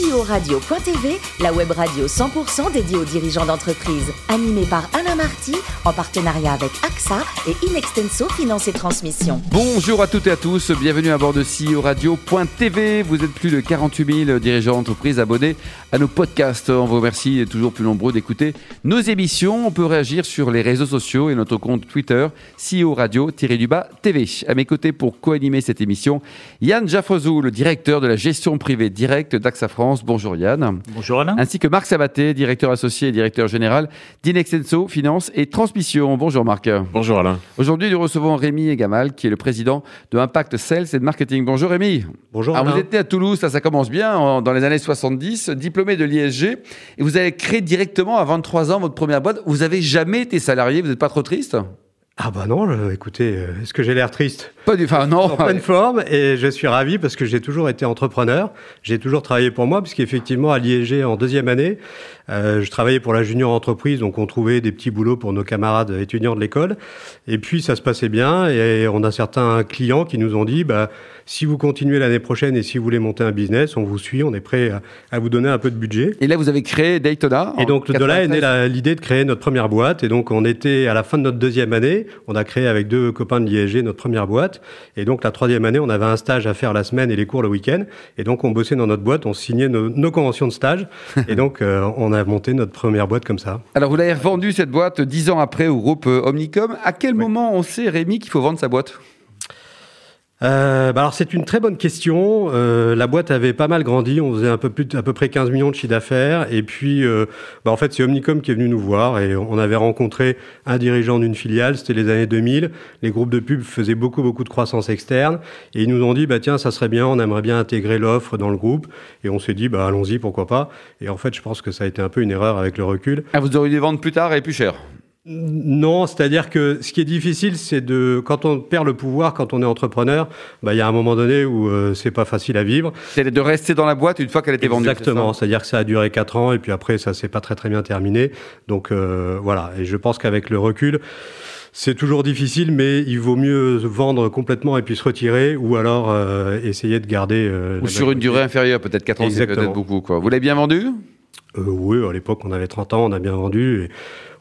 CEO-radio.tv, la web radio 100% dédiée aux dirigeants d'entreprise. Animée par Alain Marty, en partenariat avec AXA et Inextenso Finance et Transmission. Bonjour à toutes et à tous, bienvenue à bord de CEO Radio.tv. Vous êtes plus de 48 000 dirigeants d'entreprise abonnés à nos podcasts. On vous remercie toujours plus nombreux d'écouter nos émissions. On peut réagir sur les réseaux sociaux et notre compte Twitter, CEO Radio-du-bas TV. À mes côtés pour co-animer cette émission, Yann Jaffrezou, le directeur de la gestion privée directe d'AXA France. Bonjour Yann. Bonjour Alain. Ainsi que Marc Sabaté, directeur associé et directeur général d'Inexenso Finance et Transmission. Bonjour Marc. Bonjour Alain. Aujourd'hui, nous recevons Rémi Egamal, qui est le président de Impact Sales et de Marketing. Bonjour Rémi. Bonjour Alors, Alain. vous êtes né à Toulouse, ça, ça commence bien, en- dans les années 70, diplômé de l'ISG, et vous avez créé directement à 23 ans votre première boîte. Vous avez jamais été salarié, vous n'êtes pas trop triste? Ah bah non, euh, écoutez, euh, est-ce que j'ai l'air triste? Pas du, enfin non. En pleine forme et je suis ravi parce que j'ai toujours été entrepreneur. J'ai toujours travaillé pour moi puisqu'effectivement à l'IEG en deuxième année, euh, je travaillais pour la junior entreprise, donc on trouvait des petits boulots pour nos camarades étudiants de l'école. Et puis ça se passait bien et on a certains clients qui nous ont dit, bah, si vous continuez l'année prochaine et si vous voulez monter un business, on vous suit, on est prêt à, à vous donner un peu de budget. Et là, vous avez créé Daytona. Et donc de là est 93. née l'idée de créer notre première boîte. Et donc on était à la fin de notre deuxième année, on a créé avec deux copains de l'ISG notre première boîte. Et donc la troisième année, on avait un stage à faire la semaine et les cours le week-end. Et donc on bossait dans notre boîte, on signait nos, nos conventions de stage. et donc euh, on a monté notre première boîte comme ça. Alors, vous l'avez revendu cette boîte dix ans après au groupe euh, Omnicom. À quel moment on sait, Rémi, qu'il faut vendre sa boîte? Euh, bah alors c'est une très bonne question. Euh, la boîte avait pas mal grandi, on faisait un peu plus, à peu près 15 millions de chiffre d'affaires. Et puis, euh, bah en fait, c'est Omnicom qui est venu nous voir et on avait rencontré un dirigeant d'une filiale. C'était les années 2000. Les groupes de pub faisaient beaucoup, beaucoup de croissance externe et ils nous ont dit, bah tiens, ça serait bien, on aimerait bien intégrer l'offre dans le groupe. Et on s'est dit, bah allons-y, pourquoi pas. Et en fait, je pense que ça a été un peu une erreur avec le recul. ah, Vous auriez dû vendre plus tard et plus cher. Non, c'est-à-dire que ce qui est difficile, c'est de quand on perd le pouvoir, quand on est entrepreneur, bah il y a un moment donné où euh, c'est pas facile à vivre. C'est de rester dans la boîte une fois qu'elle était vendue. Exactement, c'est c'est-à-dire que ça a duré quatre ans et puis après ça s'est pas très très bien terminé. Donc euh, voilà, et je pense qu'avec le recul, c'est toujours difficile, mais il vaut mieux vendre complètement et puis se retirer, ou alors euh, essayer de garder. Ou sur une durée inférieure, peut-être 4 ans, c'est peut-être beaucoup. Quoi. Vous l'avez bien vendu? Oui, à l'époque, on avait 30 ans, on a bien vendu. Et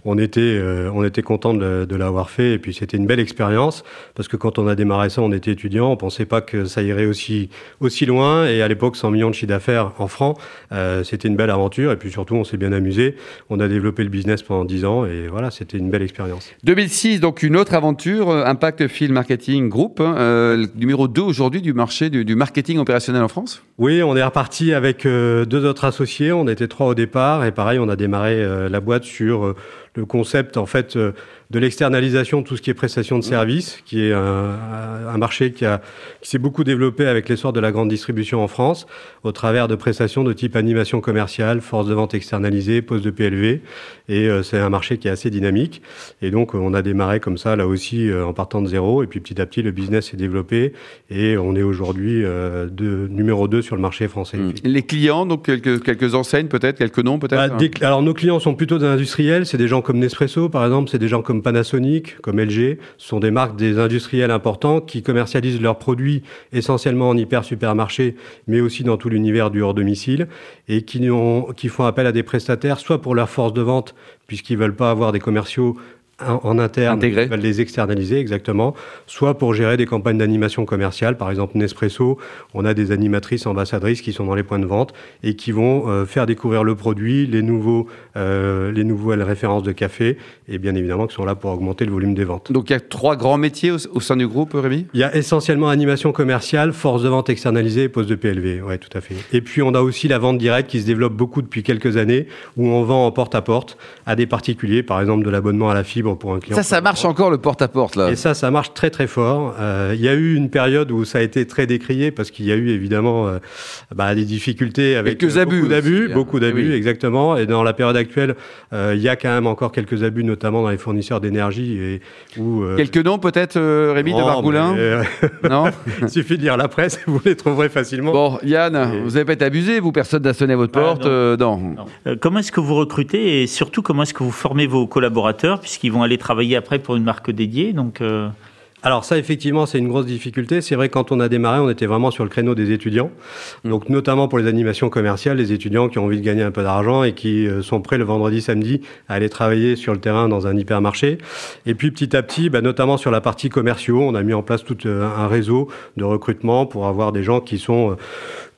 on était, euh, on était content de, de l'avoir fait. Et puis, c'était une belle expérience. Parce que quand on a démarré ça, on était étudiant. On pensait pas que ça irait aussi, aussi loin. Et à l'époque, 100 millions de chiffre d'affaires en francs, euh, c'était une belle aventure. Et puis, surtout, on s'est bien amusé. On a développé le business pendant 10 ans. Et voilà, c'était une belle expérience. 2006, donc une autre aventure, euh, Impact Field Marketing Group, hein, euh, numéro 2 aujourd'hui du marché du, du marketing opérationnel en France. Oui, on est reparti avec deux autres associés. On était trois au départ et pareil, on a démarré la boîte sur le concept en fait euh, de l'externalisation de tout ce qui est prestation de services, qui est un, un marché qui, a, qui s'est beaucoup développé avec l'essor de la grande distribution en France, au travers de prestations de type animation commerciale, force de vente externalisée, poste de PLV. Et euh, c'est un marché qui est assez dynamique. Et donc, on a démarré comme ça, là aussi, euh, en partant de zéro. Et puis, petit à petit, le business s'est développé. Et on est aujourd'hui euh, de, numéro 2 sur le marché français. Les clients, donc quelques, quelques enseignes peut-être, quelques noms peut-être Bah, des cl- alors nos clients sont plutôt des industriels, c'est des gens comme Nespresso par exemple, c'est des gens comme Panasonic, comme LG, sont des marques des industriels importants qui commercialisent leurs produits essentiellement en hyper supermarché, mais aussi dans tout l'univers du hors domicile et qui, qui font appel à des prestataires soit pour leur force de vente puisqu'ils veulent pas avoir des commerciaux en, interne, ils veulent les externaliser exactement, soit pour gérer des campagnes d'animation commerciale, par exemple Nespresso, on a des animatrices ambassadrices qui sont dans les points de vente et qui vont euh, faire découvrir le produit, les nouveaux, euh, les nouvelles références de café et bien évidemment qui sont là pour augmenter le volume des ventes. Donc il y a trois grands métiers au, au sein du groupe, Rémi? Il y a essentiellement animation commerciale, force de vente externalisée et poste de PLV. Ouais, tout à fait. Et puis on a aussi la vente directe qui se développe beaucoup depuis quelques années, où on vend en porte à porte à des particuliers, par exemple de l'abonnement à la fibre pour un client. Ça, ça marche encore le porte-à-porte là. Et ça, ça marche très très fort. Euh, il y a eu une période où ça a été très décrié parce qu'il y a eu évidemment euh, bah, des difficultés avec Quelques euh, abus beaucoup d'abus, aussi, hein. beaucoup d'abus, Eh oui. exactement. Et dans la période actuelle, euh, il y a quand même encore quelques abus, notamment dans les fournisseurs d'énergie et où euh, Quelques noms peut-être, euh, Rémi de non, mais, euh, Non Il suffit de lire la presse, vous les trouverez facilement. Bon, Yann, Et- vous n'avez pas été abusé, vous, personne n'a sonné à votre Ah, porte non. euh, non. Non. Euh, comment est-ce que vous recrutez et surtout comment est-ce que vous formez vos collaborateurs puisqu'ils vont aller travailler après pour une marque dédiée Donc, euh, alors ça, effectivement, c'est une grosse difficulté. C'est vrai, quand on a démarré, on était vraiment sur le créneau des étudiants. Mm. Donc notamment pour les animations commerciales, les étudiants qui ont envie de gagner un peu d'argent et qui euh, sont prêts le vendredi, samedi à aller travailler sur le terrain dans un hypermarché. Et puis petit à petit, bah, notamment sur la partie commerciaux, on a mis en place tout euh, un réseau de recrutement pour avoir des gens qui sont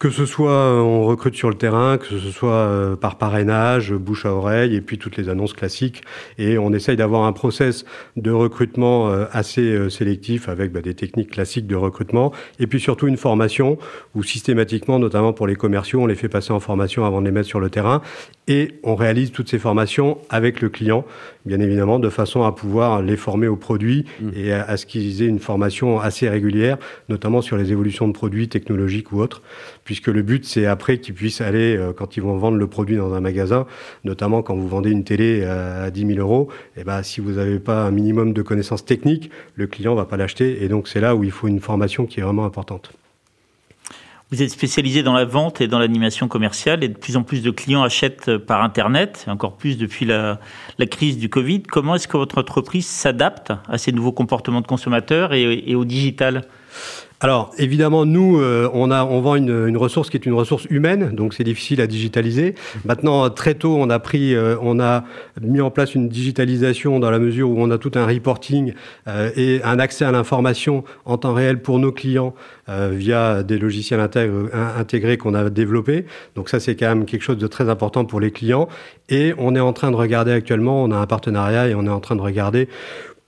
que ce soit euh, on recrute sur le terrain, que ce soit euh, par parrainage, bouche à oreille, et puis toutes les annonces classiques. Et on essaye d'avoir un process de recrutement euh, assez sélectif avec bah, des techniques classiques de recrutement, et puis surtout une formation où systématiquement, notamment pour les commerciaux, on les fait passer en formation avant de les mettre sur le terrain, et on réalise toutes ces formations avec le client, bien évidemment, de façon à pouvoir les former aux produits mmh. et à, à ce qu'ils aient une formation assez régulière, notamment sur les évolutions de produits technologiques ou autres puisque le but, c'est après qu'ils puissent aller, euh, quand ils vont vendre le produit dans un magasin, notamment quand vous vendez une télé à 10 000 euros, et eh ben, si vous n'avez pas un minimum de connaissances techniques, le client va pas l'acheter. Et donc, c'est là où il faut une formation qui est vraiment importante. Vous êtes spécialisé dans la vente et dans l'animation commerciale et de plus en plus de clients achètent par Internet, encore plus depuis la, crise du Covid. Comment est-ce que votre entreprise s'adapte à ces nouveaux comportements de consommateurs et, et au digital? Alors évidemment, nous, euh, on, vend une, une, ressource qui est une ressource humaine, donc c'est difficile à digitaliser. Maintenant, très tôt, on a pris, euh, on a mis en place une digitalisation dans la mesure où on a tout un reporting euh, et un accès à l'information en temps réel pour nos clients via des logiciels intégrés qu'on a développés. Donc ça, c'est quand même quelque chose de très important pour les clients. Et on est en train de regarder actuellement, on a un partenariat et on est en train de regarder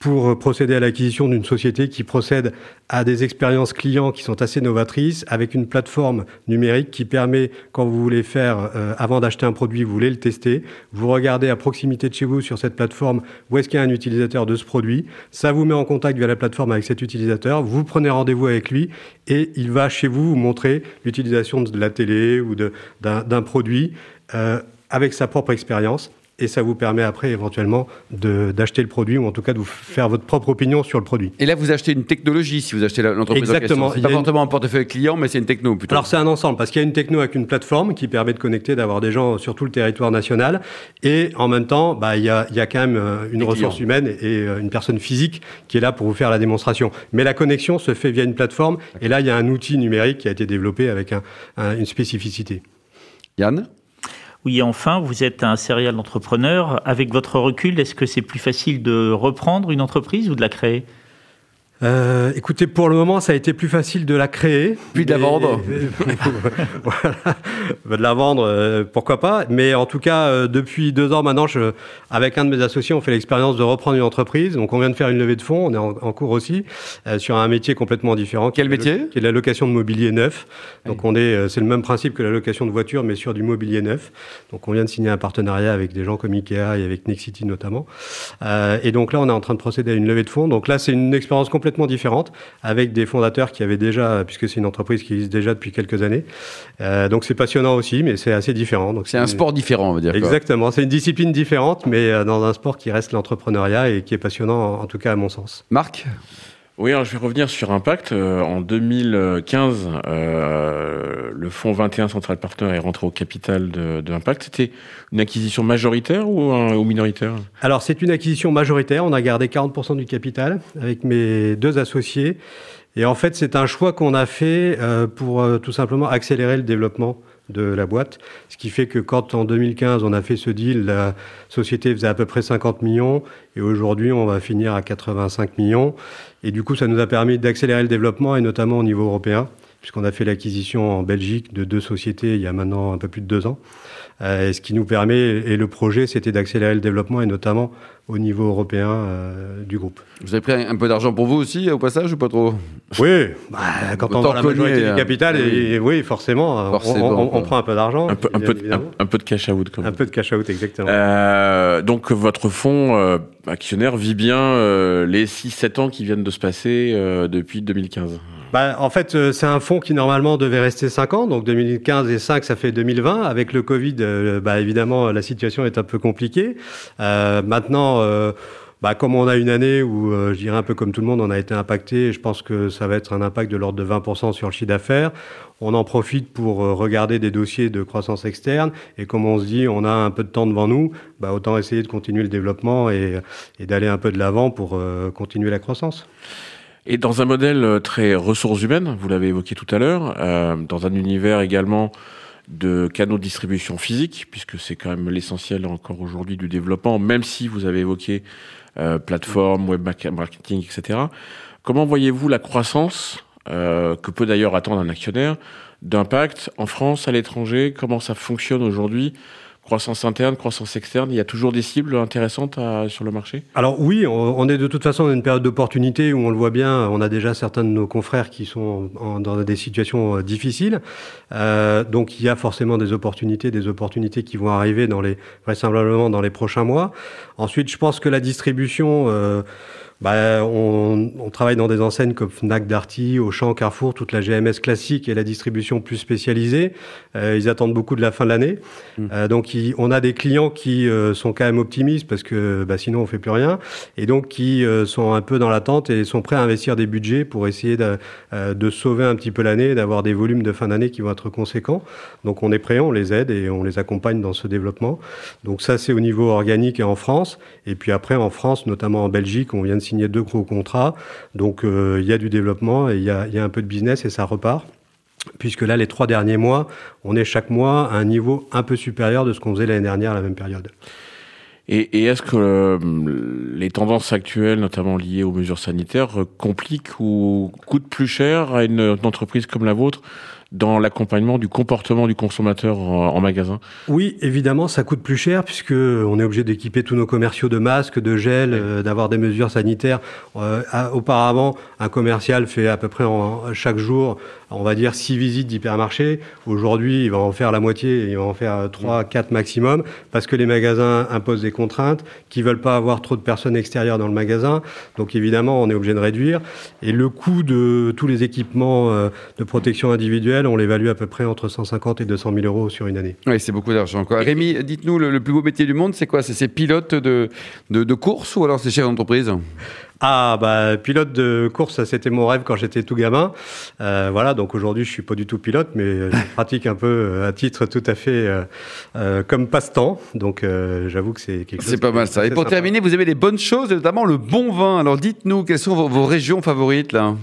pour procéder à l'acquisition d'une société qui procède à des expériences clients qui sont assez novatrices, avec une plateforme numérique qui permet, quand vous voulez faire, euh, avant d'acheter un produit, vous voulez le tester, vous regardez à proximité de chez vous sur cette plateforme où est-ce qu'il y a un utilisateur de ce produit, ça vous met en contact via la plateforme avec cet utilisateur, vous prenez rendez-vous avec lui et il va chez vous vous montrer l'utilisation de la télé ou d'un produit euh, avec sa propre expérience et ça vous permet après éventuellement d'acheter le produit ou en tout cas de vous faire votre propre opinion sur le produit. Et là, vous achetez une technologie si vous achetez l'entreprise. Exactement. C'est pas forcément un portefeuille client, mais c'est une techno plutôt. Alors c'est un ensemble parce qu'il y a une techno avec une plateforme qui permet de connecter, d'avoir des gens sur tout le territoire national et en même temps, bah, il, y a, y a quand même euh, une ressource humaine et euh, une personne physique qui est là pour vous faire la démonstration. Mais la connexion se fait via une plateforme et là, il y a un outil numérique qui a été développé avec un, une spécificité. Yann? Oui, enfin, vous êtes un serial entrepreneur. Avec votre recul, est-ce que c'est plus facile de reprendre une entreprise ou de la créer? Euh, écoutez, pour le moment, ça a été plus facile de la créer. Puis de la vendre. voilà. De la vendre, euh, pourquoi pas. Mais en tout cas, euh, depuis deux ans maintenant, je, avec un de mes associés, on fait l'expérience de reprendre une entreprise. Donc, on vient de faire une levée de fonds. On est en, cours aussi sur un métier complètement différent. Quel métier? Qui est la location de mobilier neuf. Donc, on est, c'est le même principe que la location de voiture, mais sur du mobilier neuf. Donc, on vient de signer un partenariat avec des gens comme Ikea et avec Nexity notamment. et donc là, on est en train de procéder à une levée de fonds. Donc là, c'est une expérience complètement différente, avec des fondateurs qui avaient déjà, puisque c'est une entreprise qui existe déjà depuis quelques années. Euh, donc c'est passionnant aussi, mais c'est assez différent. Donc c'est un sport différent, on va dire. Exactement, c'est une discipline différente, mais euh, dans un sport qui reste l'entrepreneuriat et qui est passionnant, en tout cas à mon sens. Marc? Oui, alors je vais revenir sur Impact. Euh, en 2015, euh, le fonds 21 Central Partner est rentré au capital de, Impact. C'était une acquisition majoritaire ou, ou minoritaire? Alors c'est une acquisition majoritaire. On a gardé 40% du capital avec mes deux associés. Et en fait, c'est un choix qu'on a fait euh, pour euh, tout simplement accélérer le développement de la boîte. Ce qui fait que quand en 2015 on a fait ce deal, la société faisait à peu près 50 millions et aujourd'hui on va finir à 85 millions. Et du coup ça nous a permis d'accélérer le développement et notamment au niveau européen puisqu'on a fait l'acquisition en Belgique de deux sociétés il y a maintenant un peu plus de deux ans. Euh, ce qui nous permet, et le projet, c'était d'accélérer le développement, et notamment au niveau européen euh, du groupe. Vous avez pris un peu d'argent pour vous aussi, au passage, ou pas trop? Oui, bah, quand on a la majorité du hein. capital, et, oui, forcément, on, prend un peu d'argent. Un peu, un, de, un, peu de cash out. un peu de cash out, exactement. Euh, donc, votre fonds euh, actionnaire vit bien euh, les 6-7 ans qui viennent de se passer depuis 2015 bah, en fait, euh, c'est un fonds qui normalement devait rester 5 ans, donc 2015 et 5, ça fait 2020. Avec le Covid, euh, bah, évidemment, la situation est un peu compliquée. Euh, maintenant, euh, bah, comme on a une année où, je dirais un peu comme tout le monde, on a été impacté, je pense que ça va être un impact de l'ordre de 20% sur le chiffre d'affaires. On en profite pour regarder des dossiers de croissance externe. Et comme on se dit, on a un peu de temps devant nous, bah, autant essayer de continuer le développement et, et d'aller un peu de l'avant pour continuer la croissance. Et dans un modèle très ressources humaines, vous l'avez évoqué tout à l'heure, euh, dans un univers également de canaux de distribution physique, puisque c'est quand même l'essentiel encore aujourd'hui du développement, même si vous avez évoqué euh, plateforme, web marketing, etc. Comment voyez-vous la croissance euh, que peut d'ailleurs attendre un actionnaire d'impact en France, à l'étranger? Comment ça fonctionne aujourd'hui croissance interne, croissance externe, il y a toujours des cibles intéressantes sur le marché? Alors oui, on, est de toute façon dans une période d'opportunité où on le voit bien, on a déjà certains de nos confrères qui sont dans des situations euh, difficiles. Euh, donc il y a forcément des opportunités, des opportunités qui vont arriver dans les, vraisemblablement dans les prochains mois. Ensuite, je pense que la distribution... Euh, bah, on, on, travaille dans des enseignes comme Fnac, Darty, Auchan, Carrefour, toute la GMS classique et la distribution plus spécialisée. Euh, ils attendent beaucoup de la fin de l'année. Mmh. Euh, donc, on a des clients qui euh, sont quand même optimistes parce que bah, sinon on fait plus rien, et donc qui sont un peu dans l'attente et sont prêts à investir des budgets pour essayer de, de sauver un petit peu l'année, d'avoir des volumes de fin d'année qui vont être conséquents. Donc, on est prêt, on les aide et on les accompagne dans ce développement. Donc, ça c'est au niveau organique et en France. Et puis après, en France, notamment en Belgique, on vient de signer deux gros contrats. Donc euh, il y a du développement et il y a, un peu de business et ça repart puisque là, les trois derniers mois, on est chaque mois à un niveau un peu supérieur de ce qu'on faisait l'année dernière à la même période. Et, est-ce que euh, les tendances actuelles, notamment liées aux mesures sanitaires, compliquent ou coûtent plus cher à une entreprise comme la vôtre dans l'accompagnement du comportement du consommateur en, magasin Oui, évidemment, ça coûte plus cher puisque on est obligé d'équiper tous nos commerciaux de masques, de gel, euh, d'avoir des mesures sanitaires. Euh, auparavant, un commercial fait à peu près en, chaque jour, on va dire, six visites d'hypermarché. Aujourd'hui, il va en faire la moitié, il va en faire trois, quatre maximum parce que les magasins imposent des contraintes, qui veulent pas avoir trop de personnes extérieures dans le magasin. Donc évidemment, on est obligé de réduire. Et le coût de tous les équipements euh, de protection individuelle on l'évalue à peu près entre 150 et 200 000 euros sur une année. Oui, c'est beaucoup d'argent. Rémi, dites-nous, le, plus beau métier du monde, c'est quoi? C'est pilote de, de, course ou alors c'est chef d'entreprise? Ah bah pilote de course, c'était mon rêve quand j'étais tout gamin. Euh, voilà, donc aujourd'hui je suis pas du tout pilote, mais je pratique un peu euh, à titre tout à fait euh, comme passe-temps. Donc j'avoue que c'est quelque chose. C'est pas mal ça. Et pour terminer, vous avez des bonnes choses, notamment le bon vin. Alors dites-nous quelles sont vos, vos régions favorites là?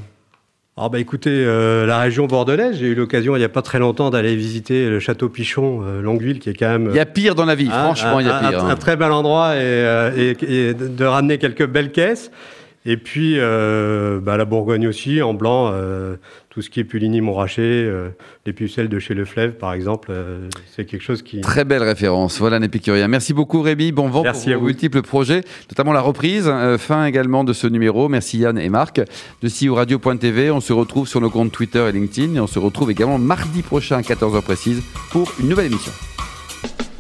Ah bah écoutez, euh, la région bordelaise, j'ai eu l'occasion il n'y a pas très longtemps d'aller visiter le château Pichon, euh, Longueville, qui est quand même... Il y a pire dans la vie, franchement, il y a pire. Un, un, très bel endroit et, euh, et, et, de ramener quelques belles caisses. Et puis euh, bah, la Bourgogne aussi, en blanc, euh, tout ce qui est Puligny, Montrachet, euh, les pucelles de chez Le Fleuve, par exemple, c'est quelque chose qui... Très belle référence, voilà un épicurien. Merci beaucoup Rémi, bon vent Merci pour vos multiples projets, notamment la reprise, fin également de ce numéro. Merci Yann et Marc de CEO Radio.tv. On se retrouve sur nos comptes Twitter et LinkedIn et on se retrouve également mardi prochain à 14h précise pour une nouvelle émission.